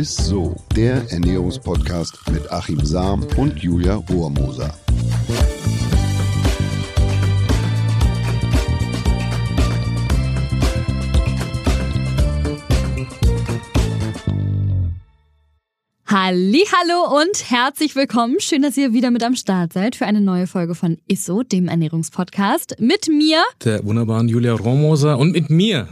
ist so, der Ernährungspodcast mit Achim Sam und Julia Rohrmoser. Hallo und herzlich willkommen. Schön, dass ihr wieder mit am Start seid für eine neue Folge von ISSO, dem Ernährungspodcast. Mit mir, der wunderbaren Julia Rohrmoser und mit mir,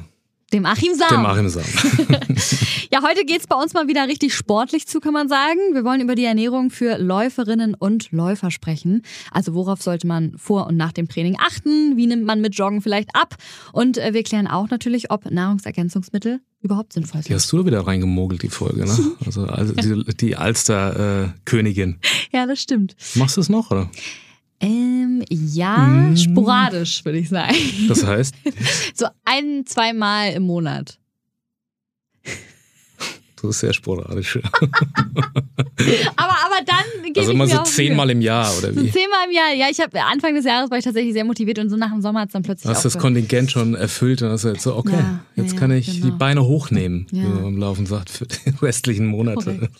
dem Achim Sam. Dem Achim Sam. ja, heute geht's bei uns mal wieder richtig sportlich zu, kann man sagen. Wir wollen über die Ernährung für Läuferinnen und Läufer sprechen. Also worauf sollte man vor und nach dem Training achten? Wie nimmt man mit Joggen vielleicht ab? Und äh, wir klären auch natürlich, ob Nahrungsergänzungsmittel überhaupt sinnvoll sind. Die hast du da wieder reingemogelt, die Folge, ne? Also, also die, die Alster-Königin. Äh, ja, das stimmt. Machst du es noch, oder? Ähm, ja, mm. sporadisch, würde ich sagen. Das heißt? so ein, zweimal im Monat. Das ist sehr sporadisch. aber, aber dann gebe Also immer so zehnmal im Jahr, oder wie? So zehnmal im Jahr. Ja, ich habe Anfang des Jahres war ich tatsächlich sehr motiviert und so nach dem Sommer hat es dann plötzlich. Hast du das Kontingent schon erfüllt und hast du jetzt so, okay, ja, jetzt ja, kann ich genau. die Beine hochnehmen, ja. wie man am Laufen sagt, für die restlichen Monate.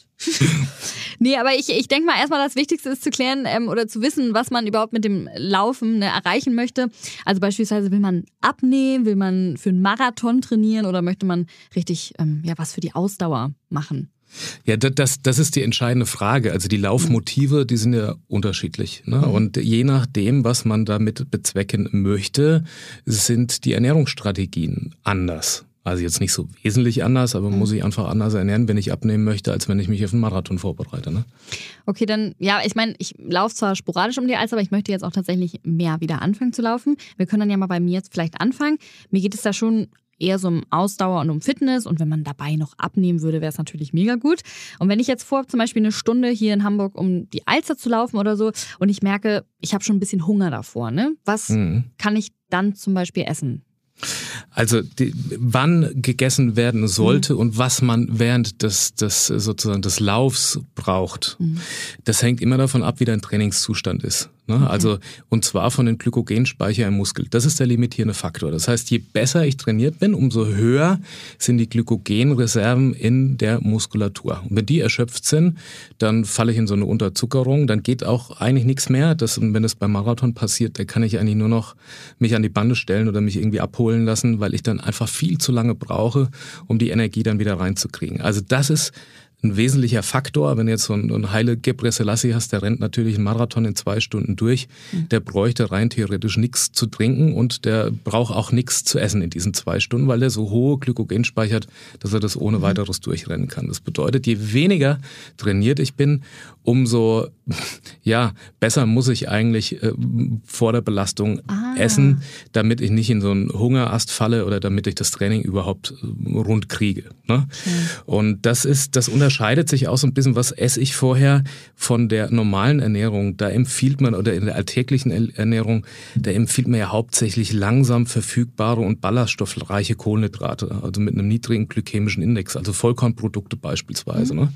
nee, aber ich, ich denke mal erstmal, das Wichtigste ist zu klären ähm, oder zu wissen, was man überhaupt mit dem Laufen ne, erreichen möchte. Also beispielsweise will man abnehmen, will man für einen Marathon trainieren oder möchte man richtig ähm, ja was für die Ausdauer machen. Ja, das, das ist die entscheidende Frage. Also die Laufmotive, die sind ja unterschiedlich. Ne? Mhm. Und je nachdem, was man damit bezwecken möchte, sind die Ernährungsstrategien anders. Also jetzt nicht so wesentlich anders, aber mhm. muss ich einfach anders ernähren, wenn ich abnehmen möchte, als wenn ich mich auf einen Marathon vorbereite. Ne? Okay, dann, ja, ich meine, ich laufe zwar sporadisch um die Alster, aber ich möchte jetzt auch tatsächlich mehr wieder anfangen zu laufen. Wir können dann ja mal bei mir jetzt vielleicht anfangen. Mir geht es da schon eher so um Ausdauer und um Fitness. Und wenn man dabei noch abnehmen würde, wäre es natürlich mega gut. Und wenn ich jetzt vor zum Beispiel eine Stunde hier in Hamburg, um die Alster zu laufen oder so, und ich merke, ich habe schon ein bisschen Hunger davor, ne? Was mhm. kann ich dann zum Beispiel essen? Also die, wann gegessen werden sollte mhm. und was man während des, des sozusagen des Laufs braucht, mhm. das hängt immer davon ab, wie dein Trainingszustand ist. Ne? Okay. Also, und zwar von den Glykogenspeicher im Muskel. Das ist der limitierende Faktor. Das heißt, je besser ich trainiert bin, umso höher sind die Glykogenreserven in der Muskulatur. Und wenn die erschöpft sind, dann falle ich in so eine Unterzuckerung, dann geht auch eigentlich nichts mehr. Das, wenn das beim Marathon passiert, da kann ich eigentlich nur noch mich an die Bande stellen oder mich irgendwie abholen lassen, weil ich dann einfach viel zu lange brauche, um die Energie dann wieder reinzukriegen. Also das ist ein wesentlicher Faktor. Wenn du jetzt so einen, einen Heile Gebre Selassie hast, der rennt natürlich einen Marathon in zwei Stunden durch. Mhm. Der bräuchte rein theoretisch nichts zu trinken und der braucht auch nichts zu essen in diesen zwei Stunden, weil er so hohe Glykogen speichert, dass er das ohne mhm. weiteres durchrennen kann. Das bedeutet, je weniger trainiert ich bin, umso ja, besser muss ich eigentlich äh, vor der Belastung ah. essen, damit ich nicht in so einen Hungerast falle oder damit ich das Training überhaupt äh, rund kriege. Ne? Okay. Und das ist, das unterscheidet sich auch so ein bisschen, was esse ich vorher von der normalen Ernährung. Da empfiehlt man, oder in der alltäglichen Ernährung, da empfiehlt man ja hauptsächlich langsam verfügbare und ballaststoffreiche Kohlenhydrate, also mit einem niedrigen glykämischen Index, also Vollkornprodukte beispielsweise. Mhm. Ne?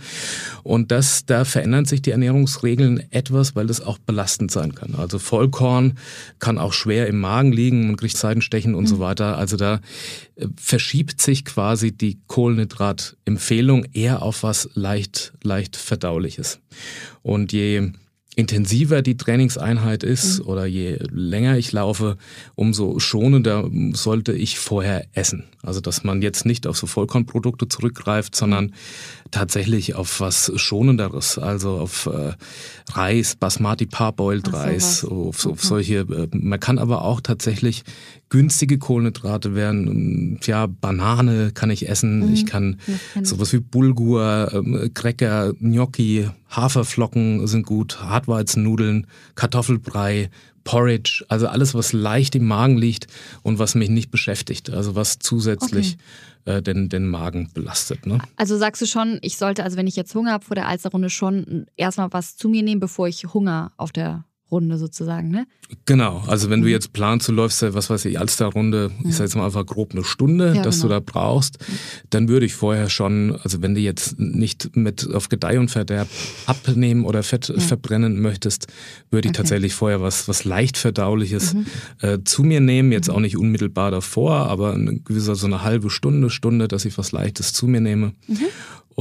Und das, da verändern sich die Ernährungsregeln etwas, weil das auch belastend sein kann. Also Vollkorn kann auch schwer im Magen liegen, man kriegt Seitenstechen und mhm. so weiter. Also da äh, verschiebt sich quasi die Kohlenhydratempfehlung eher auf was leicht, leicht verdauliches. Und je intensiver die Trainingseinheit ist mhm. oder je länger ich laufe, umso schonender sollte ich vorher essen. Also dass man jetzt nicht auf so Vollkornprodukte zurückgreift, sondern tatsächlich auf was Schonenderes, also auf äh, Reis, Basmati Parboiled so, Reis, auf, okay. auf solche. Äh, man kann aber auch tatsächlich günstige Kohlenhydrate werden. Ja, Banane kann ich essen. Mhm. Ich kann sowas wie Bulgur, ähm, Cracker, Gnocchi, Haferflocken sind gut, Hartweizennudeln, Kartoffelbrei, Porridge, also alles, was leicht im Magen liegt und was mich nicht beschäftigt, also was zusätzlich okay. äh, den, den Magen belastet. Ne? Also sagst du schon, ich sollte, also wenn ich jetzt Hunger habe vor der Alsterrunde, schon erstmal was zu mir nehmen, bevor ich Hunger auf der Runde sozusagen, ne? Genau, also wenn du mhm. jetzt planst, du läufst ja, was weiß ich, Alsterrunde, ja. ich sag jetzt mal einfach grob eine Stunde, ja, dass genau. du da brauchst, dann würde ich vorher schon, also wenn du jetzt nicht mit auf Gedeih und Verderb abnehmen oder Fett ja. verbrennen möchtest, würde ich okay. tatsächlich vorher was, was leicht verdauliches mhm. äh, zu mir nehmen, jetzt mhm. auch nicht unmittelbar davor, aber eine gewisse so eine halbe Stunde, Stunde, dass ich was Leichtes zu mir nehme. Mhm.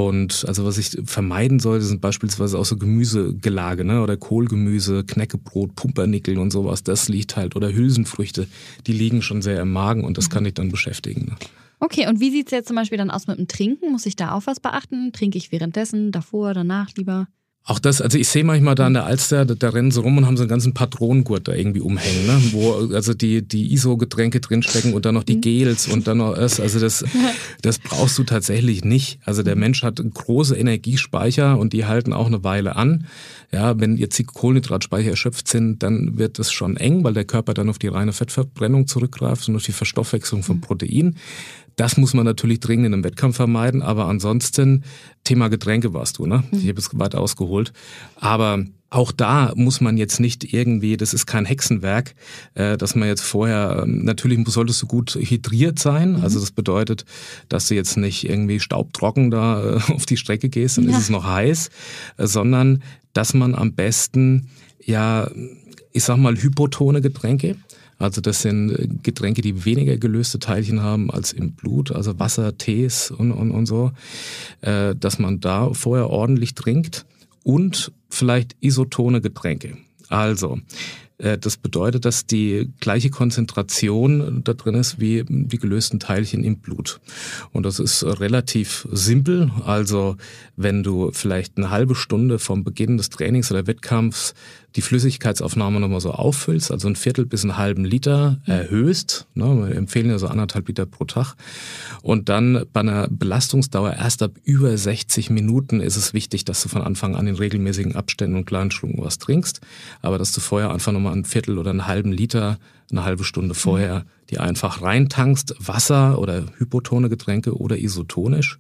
Und also was ich vermeiden sollte, sind beispielsweise auch so Gemüsegelage, ne? Oder Kohlgemüse, Knäckebrot, Pumpernickel und sowas. Das liegt halt. Oder Hülsenfrüchte, die liegen schon sehr im Magen und das kann dich dann beschäftigen. Ne? Okay, und wie sieht es jetzt zum Beispiel dann aus mit dem Trinken? Muss ich da auch was beachten? Trinke ich währenddessen, davor, danach lieber? Auch das, also ich sehe manchmal da an der Alster, da, da rennen sie rum und haben so einen ganzen Patronengurt da irgendwie umhängen, ne? wo also die, die ISO-Getränke drinstecken und dann noch die mhm. Gels und dann noch das. Also das, das brauchst du tatsächlich nicht. Also der Mensch hat große Energiespeicher und die halten auch eine Weile an. Ja, wenn jetzt die Kohlenhydratspeicher erschöpft sind, dann wird es schon eng, weil der Körper dann auf die reine Fettverbrennung zurückgreift und auf die Verstoffwechslung von mhm. Protein. Das muss man natürlich dringend in einem Wettkampf vermeiden, aber ansonsten, Thema Getränke warst du, ne? Ich habe es weit ausgeholt. Aber auch da muss man jetzt nicht irgendwie, das ist kein Hexenwerk, äh, dass man jetzt vorher, ähm, natürlich solltest du gut hydriert sein. Mhm. Also das bedeutet, dass du jetzt nicht irgendwie staubtrocken da äh, auf die Strecke gehst, dann ja. ist es noch heiß, äh, sondern dass man am besten, ja, ich sag mal, hypotone Getränke, also das sind äh, Getränke, die weniger gelöste Teilchen haben als im Blut, also Wasser, Tees und, und, und so, äh, dass man da vorher ordentlich trinkt und vielleicht isotone Getränke. Also äh, das bedeutet, dass die gleiche Konzentration da drin ist wie die gelösten Teilchen im Blut. Und das ist relativ simpel. Also wenn du vielleicht eine halbe Stunde vom Beginn des Trainings oder Wettkampfs die Flüssigkeitsaufnahme nochmal so auffüllst, also ein Viertel bis einen halben Liter erhöhst, ne, wir empfehlen ja so anderthalb Liter pro Tag, und dann bei einer Belastungsdauer erst ab über 60 Minuten ist es wichtig, dass du von Anfang an in regelmäßigen Abständen und kleinen Schlucken was trinkst, aber dass du vorher einfach nochmal ein Viertel oder einen halben Liter eine halbe Stunde vorher die einfach reintankst, Wasser oder hypotone Getränke oder isotonisch.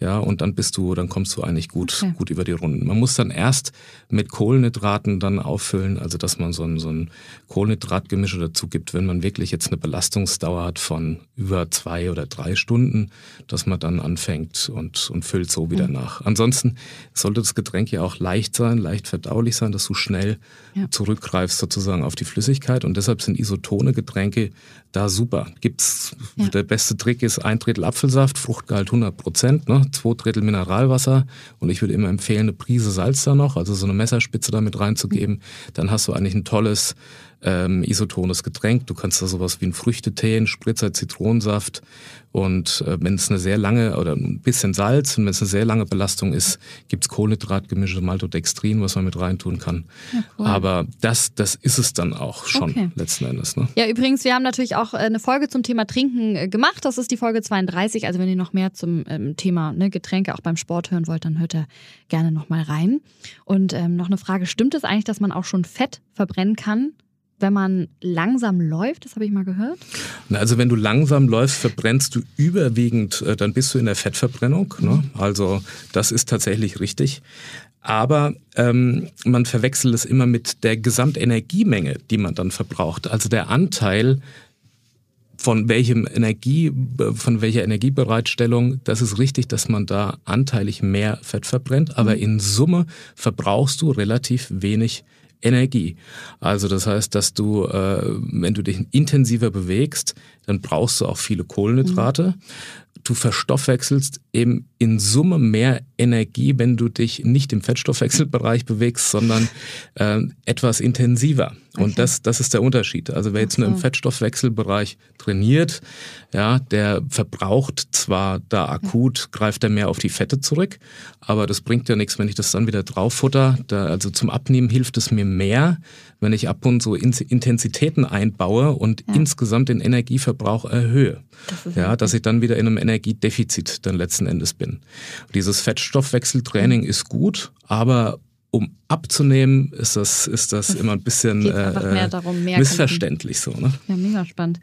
Ja, und dann bist du, dann kommst du eigentlich gut, okay. gut über die Runden. Man muss dann erst mit Kohlenhydraten dann auffüllen, also dass man so ein, so ein Kohlenhydratgemische dazu gibt, wenn man wirklich jetzt eine Belastungsdauer hat von über zwei oder drei Stunden, dass man dann anfängt und, und füllt so wieder mhm. nach. Ansonsten sollte das Getränk ja auch leicht sein, leicht verdaulich sein, dass du schnell ja. zurückgreifst sozusagen auf die Flüssigkeit und deshalb sind isotone Getränke da super. Gibt's, ja. der beste Trick ist ein Drittel Apfelsaft, Fruchtgehalt 100 Prozent, ne? zwei Drittel Mineralwasser und ich würde immer empfehlen, eine Prise Salz da noch, also so eine Messerspitze damit reinzugeben. Mhm. Dann hast du eigentlich ein tolles ähm, isotones Getränk. Du kannst da sowas wie ein Früchtetee, ein Spritzer Zitronensaft und äh, wenn es eine sehr lange oder ein bisschen Salz und wenn es eine sehr lange Belastung ist, gibt's Kohlenhydratgemische Maltodextrin, was man mit reintun kann. Ja, cool. Aber das, das ist es dann auch schon okay. letzten Endes. Ne? Ja, übrigens, wir haben natürlich auch äh, eine Folge zum Thema Trinken äh, gemacht. Das ist die Folge 32. Also wenn ihr noch mehr zum ähm, Thema ne, Getränke auch beim Sport hören wollt, dann hört ihr gerne noch mal rein. Und ähm, noch eine Frage, stimmt es eigentlich, dass man auch schon Fett verbrennen kann? Wenn man langsam läuft, das habe ich mal gehört. Also wenn du langsam läufst, verbrennst du überwiegend, äh, dann bist du in der Fettverbrennung. Ne? Also das ist tatsächlich richtig. Aber ähm, man verwechselt es immer mit der Gesamtenergiemenge, die man dann verbraucht. Also der Anteil von welchem Energie, von welcher Energiebereitstellung, das ist richtig, dass man da anteilig mehr Fett verbrennt, aber mhm. in Summe verbrauchst du relativ wenig Energie. Also das heißt, dass du, äh, wenn du dich intensiver bewegst, dann brauchst du auch viele Kohlenhydrate. Mhm. Du verstoffwechselst eben in Summe mehr Energie, wenn du dich nicht im Fettstoffwechselbereich bewegst, sondern äh, etwas intensiver. Okay. Und das, das ist der Unterschied. Also wer jetzt nur im Fettstoffwechselbereich trainiert, ja, der verbraucht zwar da akut, greift er mehr auf die Fette zurück, aber das bringt ja nichts, wenn ich das dann wieder drauffutter. Da, also zum Abnehmen hilft es mir mehr, wenn ich ab und so Intensitäten einbaue und ja. insgesamt den Energieverbrauch erhöhe. Das ja, dass ich dann wieder in einem Energiedefizit dann letzten Endes bin. Dieses Fettstoffwechseltraining ist gut, aber um abzunehmen, ist das, ist das immer ein bisschen äh, darum, missverständlich so. Ne? Ja, mega spannend.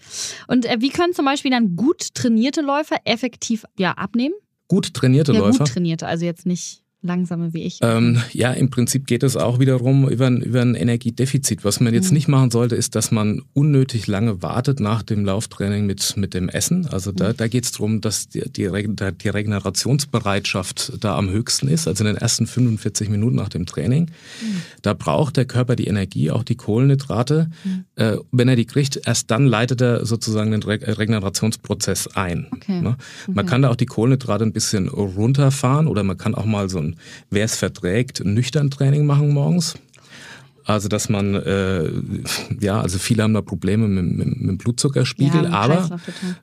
Und äh, wie können zum Beispiel dann gut trainierte Läufer effektiv ja, abnehmen? Gut trainierte ja, Läufer? Gut trainierte, also jetzt nicht langsame wie ich? Ähm, ja, im Prinzip geht es auch wiederum über ein, über ein Energiedefizit. Was man jetzt mhm. nicht machen sollte, ist, dass man unnötig lange wartet nach dem Lauftraining mit, mit dem Essen. Also da, mhm. da geht es darum, dass die, die, die Regenerationsbereitschaft da am höchsten ist, also in den ersten 45 Minuten nach dem Training. Mhm. Da braucht der Körper die Energie, auch die Kohlenhydrate. Mhm. Äh, wenn er die kriegt, erst dann leitet er sozusagen den Re Regenerationsprozess ein. Okay. Ne? Man okay. kann da auch die Kohlenhydrate ein bisschen runterfahren oder man kann auch mal so ein, wer es verträgt, nüchtern Training machen morgens. Also dass man, äh, ja, also viele haben da Probleme mit, mit, mit dem Blutzuckerspiegel, ja, aber,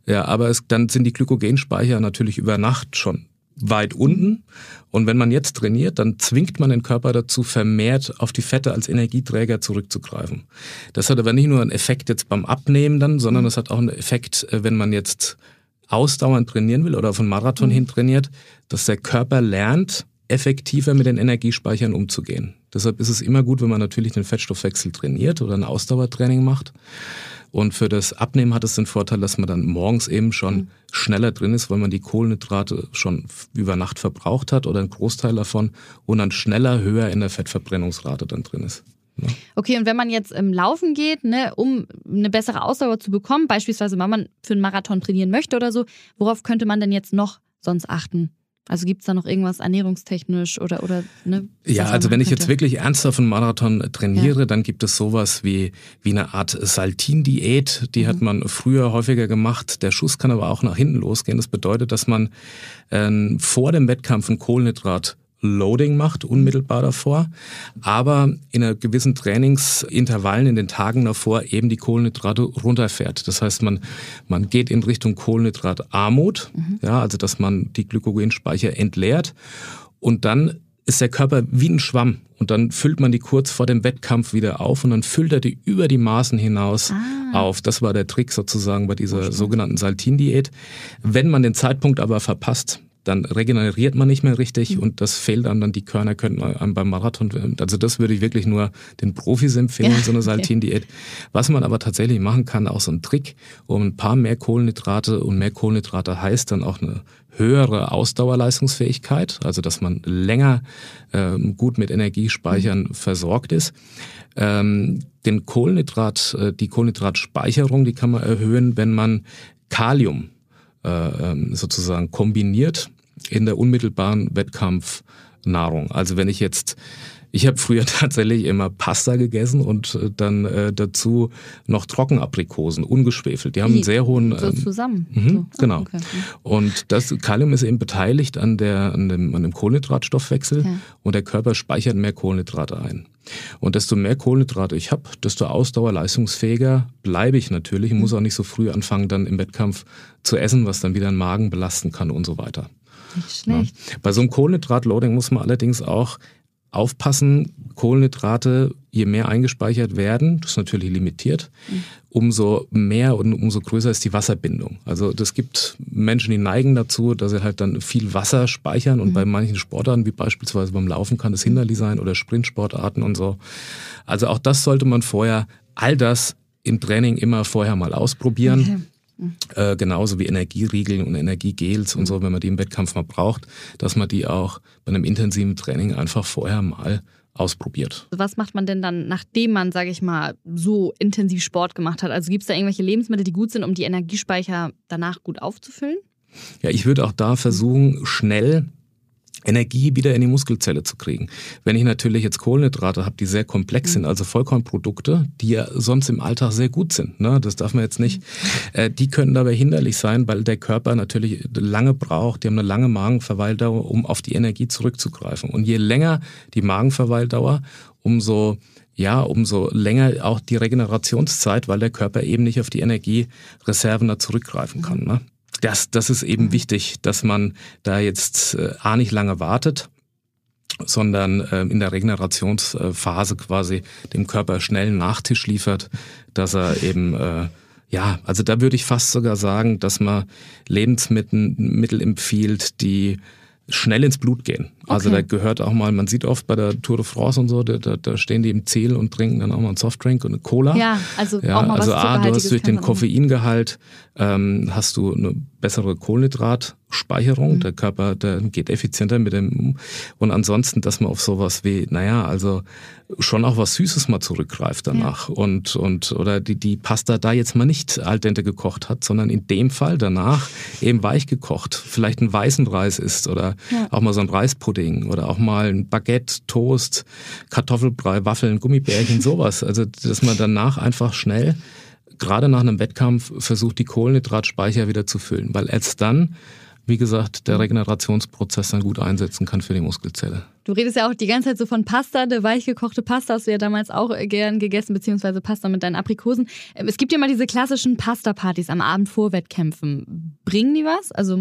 ja, aber es, dann sind die Glykogenspeicher natürlich über Nacht schon weit unten. Und wenn man jetzt trainiert, dann zwingt man den Körper dazu, vermehrt auf die Fette als Energieträger zurückzugreifen. Das hat aber nicht nur einen Effekt jetzt beim Abnehmen dann, sondern es hat auch einen Effekt, äh, wenn man jetzt ausdauernd trainieren will oder auf einen Marathon mhm. hin trainiert, dass der Körper lernt, effektiver mit den Energiespeichern umzugehen. Deshalb ist es immer gut, wenn man natürlich den Fettstoffwechsel trainiert oder ein Ausdauertraining macht. Und für das Abnehmen hat es den Vorteil, dass man dann morgens eben schon mhm. schneller drin ist, weil man die Kohlenhydrate schon über Nacht verbraucht hat oder einen Großteil davon und dann schneller höher in der Fettverbrennungsrate dann drin ist. Ja. Okay, und wenn man jetzt im Laufen geht, ne, um eine bessere Ausdauer zu bekommen, beispielsweise wenn man für einen Marathon trainieren möchte oder so, worauf könnte man denn jetzt noch sonst achten? Also gibt es da noch irgendwas ernährungstechnisch oder, oder ne? Ja, also wenn ich jetzt wirklich ernsthaft einen Marathon trainiere, ja. dann gibt es sowas wie, wie eine Art Saltin-Diät. Die mhm. hat man früher häufiger gemacht. Der Schuss kann aber auch nach hinten losgehen. Das bedeutet, dass man äh, vor dem Wettkampf ein Kohlenhydrat Loading macht, unmittelbar davor, aber in einer gewissen Trainingsintervallen in den Tagen davor eben die Kohlenhydrate runterfährt. Das heißt, man, man geht in Richtung Kohlenhydratarmut, mhm. ja, also dass man die Glykogenspeicher entleert und dann ist der Körper wie ein Schwamm und dann füllt man die kurz vor dem Wettkampf wieder auf und dann füllt er die über die Maßen hinaus ah. auf. Das war der Trick sozusagen bei dieser sogenannten Saltin-Diät. Wenn man den Zeitpunkt aber verpasst, dann regeneriert man nicht mehr richtig mhm. und das fehlt einem dann, die Körner könnten einem beim Marathon, also das würde ich wirklich nur den Profis empfehlen, ja, so eine Saltin-Diät. Was man aber tatsächlich machen kann, auch so ein Trick, um ein paar mehr Kohlenhydrate und mehr Kohlenhydrate heißt dann auch eine höhere Ausdauerleistungsfähigkeit, also dass man länger ähm, gut mit Energiespeichern mhm. versorgt ist. Ähm, den Kohlenhydrat, äh, die Kohlenhydratspeicherung, die kann man erhöhen, wenn man Kalium sozusagen kombiniert in der unmittelbaren Wettkampfnahrung. Also wenn ich jetzt ich habe früher tatsächlich immer Pasta gegessen und äh, dann äh, dazu noch Trockenaprikosen, ungeschwefelt. Die haben Wie? einen sehr hohen. So ähm, zusammen. Mhm, so. Genau. Ah, okay. Und das Kalium ist eben beteiligt an, der, an, dem, an dem Kohlenhydratstoffwechsel ja. und der Körper speichert mehr Kohlenhydrate ein. Und desto mehr Kohlenhydrate ich habe, desto ausdauerleistungsfähiger bleibe ich natürlich. Ich muss mhm. auch nicht so früh anfangen, dann im Wettkampf zu essen, was dann wieder den Magen belasten kann und so weiter. Nicht schlecht. Ja. Bei so einem Kohlenhydratloading muss man allerdings auch aufpassen, Kohlenhydrate, je mehr eingespeichert werden, das ist natürlich limitiert, mhm. umso mehr und umso größer ist die Wasserbindung. Also das gibt Menschen, die neigen dazu, dass sie halt dann viel Wasser speichern und mhm. bei manchen Sportarten, wie beispielsweise beim Laufen, kann das hinderlich sein oder Sprintsportarten und so. Also auch das sollte man vorher, all das im Training immer vorher mal ausprobieren. Okay. Äh, genauso wie Energieriegel und Energiegels und so, wenn man die im Wettkampf mal braucht, dass man die auch bei einem intensiven Training einfach vorher mal ausprobiert. Was macht man denn dann, nachdem man, sage ich mal, so intensiv Sport gemacht hat? Also gibt es da irgendwelche Lebensmittel, die gut sind, um die Energiespeicher danach gut aufzufüllen? Ja, ich würde auch da versuchen, schnell Energie wieder in die Muskelzelle zu kriegen. Wenn ich natürlich jetzt Kohlenhydrate habe, die sehr komplex mhm. sind, also Vollkornprodukte, die ja sonst im Alltag sehr gut sind, ne? das darf man jetzt nicht, mhm. äh, die können dabei hinderlich sein, weil der Körper natürlich lange braucht, die haben eine lange Magenverweildauer, um auf die Energie zurückzugreifen. Und je länger die Magenverweildauer, umso ja, umso länger auch die Regenerationszeit, weil der Körper eben nicht auf die Energiereserven da zurückgreifen kann. Ne? Das, das ist eben mhm. wichtig, dass man da jetzt äh, A nicht lange wartet, sondern äh, in der Regenerationsphase quasi dem Körper schnell einen Nachtisch liefert, dass er eben äh, ja, also da würde ich fast sogar sagen, dass man Lebensmittel Mittel empfiehlt, die schnell ins Blut gehen. Also da gehört auch mal, man sieht oft bei der Tour de France und so, da, da stehen die im Ziel und trinken dann auch mal einen Softdrink und eine Cola. Ja, also ja, auch mal also was A, du hast durch den Koffeingehalt ähm, hast du eine bessere Kohlenhydratspeicherung. Mhm. Der Körper, der geht effizienter mit dem und ansonsten, dass man auf sowas wie, naja, also schon auch was Süßes mal zurückgreift danach ja. und und oder die die Pasta da jetzt mal nicht al dente gekocht hat, sondern in dem Fall danach eben weich gekocht, vielleicht einen weißen Reis isst oder ja. auch mal so ein Reispudding oder auch mal ein Baguette, Toast, Kartoffelbrei, Waffeln, Gummibärchen, sowas. Also dass man danach einfach schnell gerade nach einem Wettkampf versucht, die Kohlenhydratspeicher wieder zu füllen, weil erst dann, wie gesagt, der Regenerationsprozess dann gut einsetzen kann für die Muskelzelle. Du redest ja auch die ganze Zeit so von Pasta, eine weichgekochte Pasta hast du ja damals auch gern gegessen, beziehungsweise Pasta mit deinen Aprikosen. Ähm, es gibt ja mal diese klassischen Pasta-Partys am Abend vor Wettkämpfen. Bringen die was? Also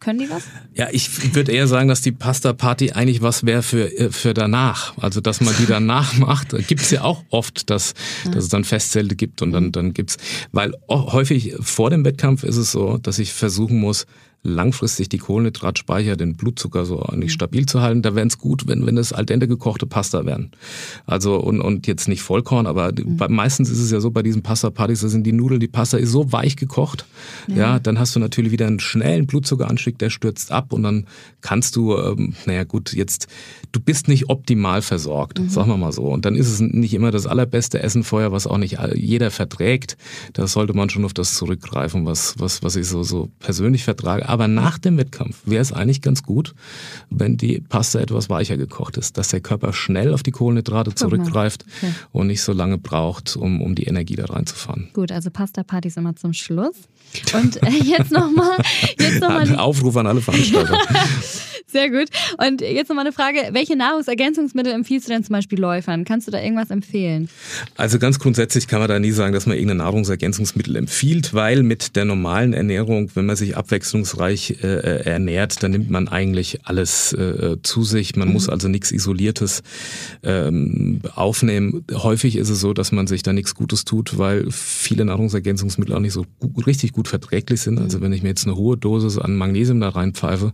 können die was? Ja, ich würde eher sagen, dass die Pasta-Party eigentlich was wäre für, äh, für danach. Also, dass man die danach macht. Gibt es ja auch oft, dass, ja. dass es dann Festzelte gibt und dann, dann gibt's, weil häufig vor dem Wettkampf ist es so, dass ich versuchen muss, langfristig die Kohlenhydratspeicher, den Blutzucker so eigentlich stabil zu halten. Da wäre es gut, wenn, wenn es al dente gekochte Pasta wären. Also und, und jetzt nicht Vollkorn, aber mhm. meistens ist es ja so bei diesen Pasta-Partys, da sind die Nudeln, die Pasta ist so weich gekocht, ja. ja. dann hast du natürlich wieder einen schnellen Blutzuckeranstieg, der stürzt ab und dann kannst du, ähm, naja gut, jetzt, du bist nicht optimal versorgt, mhm. sagen wir mal so. Und dann ist es nicht immer das allerbeste Essen vorher, was auch nicht jeder verträgt. Da sollte man schon auf das zurückgreifen, was, was, was ich so, so persönlich vertrage. Aber nach dem Wettkampf wäre es eigentlich ganz gut, wenn die Pasta etwas weicher gekocht ist, dass der Körper schnell auf die Kohlenhydrate zurückgreift okay. und nicht so lange braucht, um, um die Energie da reinzufahren. Gut, also Pasta-Partys immer zum Schluss. Und äh, jetzt nochmal. Noch mal Aufruf an alle Veranstalter. Sehr gut. Und jetzt nochmal eine Frage. Welche Nahrungsergänzungsmittel empfiehlst du denn zum Beispiel Läufern? Kannst du da irgendwas empfehlen? Also ganz grundsätzlich kann man da nie sagen, dass man irgendein Nahrungsergänzungsmittel empfiehlt, weil mit der normalen Ernährung, wenn man sich abwechslungsreich äh, äh ernährt, dann nimmt man eigentlich alles äh, zu sich. Man mhm. muss also nichts Isoliertes ähm, aufnehmen. Häufig ist es so, dass man sich da nichts Gutes tut, weil viele Nahrungsergänzungsmittel auch nicht so gut, richtig gut verträglich sind. Also wenn ich mir jetzt eine hohe Dosis an Magnesium da reinpfeife,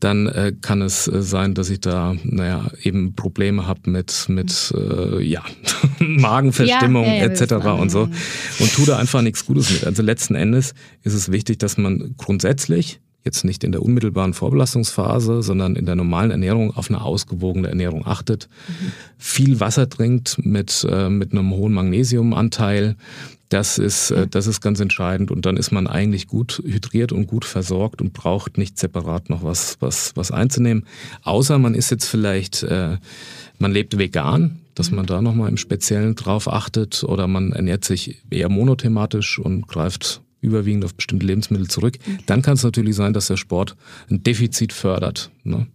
dann äh, kann es äh, sein, dass ich da, naja, eben Probleme habe mit, mit äh, ja, Magenverstimmung ja, ja, etc. und so und tu da einfach nichts Gutes mit. Also letzten Endes ist es wichtig, dass man grundsätzlich jetzt nicht in der unmittelbaren Vorbelastungsphase, sondern in der normalen Ernährung auf eine ausgewogene Ernährung achtet, mhm. viel Wasser trinkt mit, äh, mit einem hohen Magnesiumanteil, das ist, äh, das ist ganz entscheidend und dann ist man eigentlich gut hydriert und gut versorgt und braucht nicht separat noch was, was, was einzunehmen. Außer man ist jetzt vielleicht, äh, man lebt vegan, dass man da nochmal im Speziellen drauf achtet oder man ernährt sich eher monothematisch und greift überwiegend auf bestimmte Lebensmittel zurück. Dann kann es natürlich sein, dass der Sport ein Defizit fördert. Ne?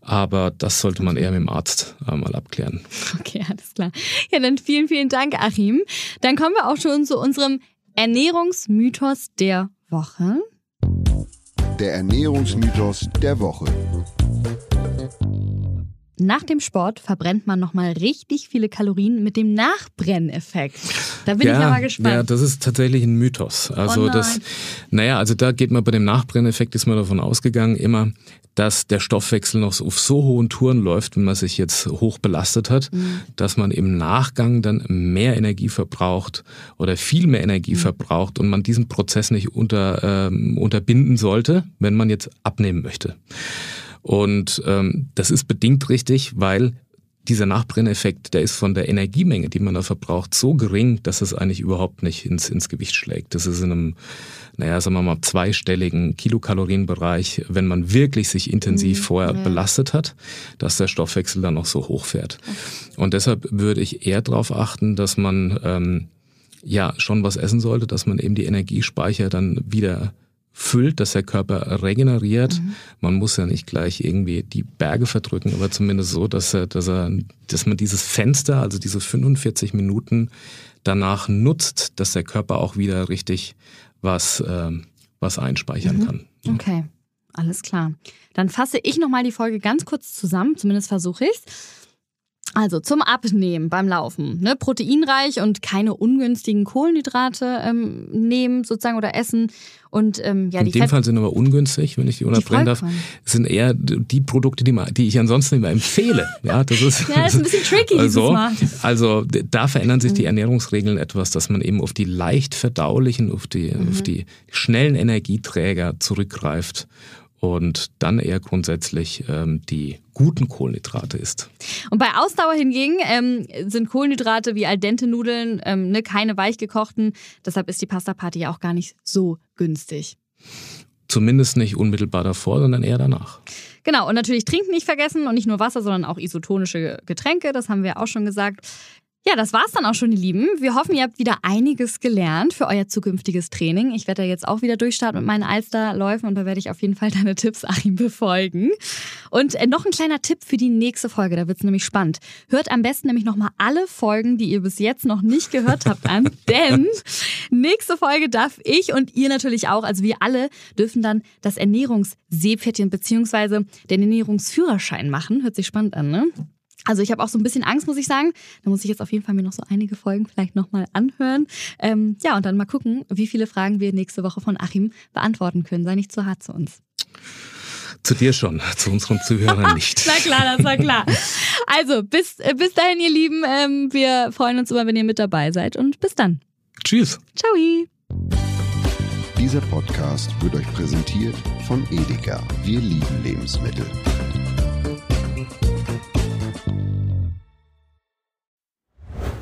Aber das sollte man eher mit dem Arzt äh, mal abklären. Okay, alles klar. Ja, dann vielen, vielen Dank, Achim. Dann kommen wir auch schon zu unserem Ernährungsmythos der Woche. Der Ernährungsmythos der Woche. Nach dem Sport verbrennt man nochmal richtig viele Kalorien mit dem Nachbrenneffekt. Da bin ja, ich aber gespannt. Ja, das ist tatsächlich ein Mythos. Also oh das, naja, also da geht man bei dem Nachbrenneffekt, ist man davon ausgegangen, immer, dass der Stoffwechsel noch auf so hohen Touren läuft, wenn man sich jetzt hoch belastet hat, mhm. dass man im Nachgang dann mehr Energie verbraucht oder viel mehr Energie mhm. verbraucht und man diesen Prozess nicht unter, ähm, unterbinden sollte, wenn man jetzt abnehmen möchte. Und ähm, das ist bedingt richtig, weil dieser Nachbrenneffekt, der ist von der Energiemenge, die man da verbraucht, so gering, dass es eigentlich überhaupt nicht ins, ins Gewicht schlägt. Das ist in einem, naja, sagen wir mal, zweistelligen Kilokalorienbereich, wenn man wirklich sich intensiv mhm, vorher ja. belastet hat, dass der Stoffwechsel dann noch so hoch fährt. Und deshalb würde ich eher darauf achten, dass man ähm, ja schon was essen sollte, dass man eben die Energiespeicher dann wieder füllt, dass der Körper regeneriert. Mhm. Man muss ja nicht gleich irgendwie die Berge verdrücken, aber zumindest so, dass er, dass er, dass man dieses Fenster, also diese 45 Minuten danach nutzt, dass der Körper auch wieder richtig was, äh, was einspeichern mhm. kann. Okay, alles klar. Dann fasse ich nochmal die Folge ganz kurz zusammen, zumindest versuche ich es. Also zum Abnehmen beim Laufen. Ne? Proteinreich und keine ungünstigen Kohlenhydrate ähm, nehmen sozusagen oder essen. Und, ähm, ja, In dem Fett Fall sind aber ungünstig, wenn ich die unterbrechen darf. sind eher die Produkte, die, man, die ich ansonsten immer empfehle. Ja, das ist, ja, das ist ein bisschen tricky also, Mal. Also da verändern sich die mhm. Ernährungsregeln etwas, dass man eben auf die leicht verdaulichen, auf die, mhm. auf die schnellen Energieträger zurückgreift und dann eher grundsätzlich ähm, die guten Kohlenhydrate isst. Und bei Ausdauer hingegen ähm, sind Kohlenhydrate wie al dente Nudeln ähm, ne, keine weichgekochten. Deshalb ist die Pasta Party ja auch gar nicht so günstig. Zumindest nicht unmittelbar davor, sondern eher danach. Genau, und natürlich trinken nicht vergessen und nicht nur Wasser, sondern auch isotonische Getränke, das haben wir auch schon gesagt. Ja, das war's dann auch schon, ihr Lieben. Wir hoffen, ihr habt wieder einiges gelernt für euer zukünftiges Training. Ich werde da jetzt auch wieder durchstarten mit meinen Alsterläufen und da werde ich auf jeden Fall deine Tipps, Achim, befolgen. Und äh, noch ein kleiner Tipp für die nächste Folge, da wird's nämlich spannend. Hört am besten nämlich nochmal alle Folgen, die ihr bis jetzt noch nicht gehört habt, an, denn nächste Folge darf ich und ihr natürlich auch, also wir alle, dürfen dann das Ernährungsseepferdchen beziehungsweise den Ernährungsführerschein machen. Hört sich spannend an, ne? Also ich habe auch so ein bisschen Angst, muss ich sagen. Da muss ich jetzt auf jeden Fall mir noch so einige Folgen vielleicht nochmal anhören. Ähm, ja, und dann mal gucken, wie viele Fragen wir nächste Woche von Achim beantworten können. Sei nicht zu hart zu uns. Zu dir schon, zu unseren Zuhörern nicht. Na klar, das war klar. Also, bis, äh, bis dahin, ihr Lieben. Ähm, wir freuen uns immer, wenn ihr mit dabei seid. Und bis dann. Tschüss. Ciao. Dieser Podcast wird euch präsentiert von Edeka. Wir lieben Lebensmittel.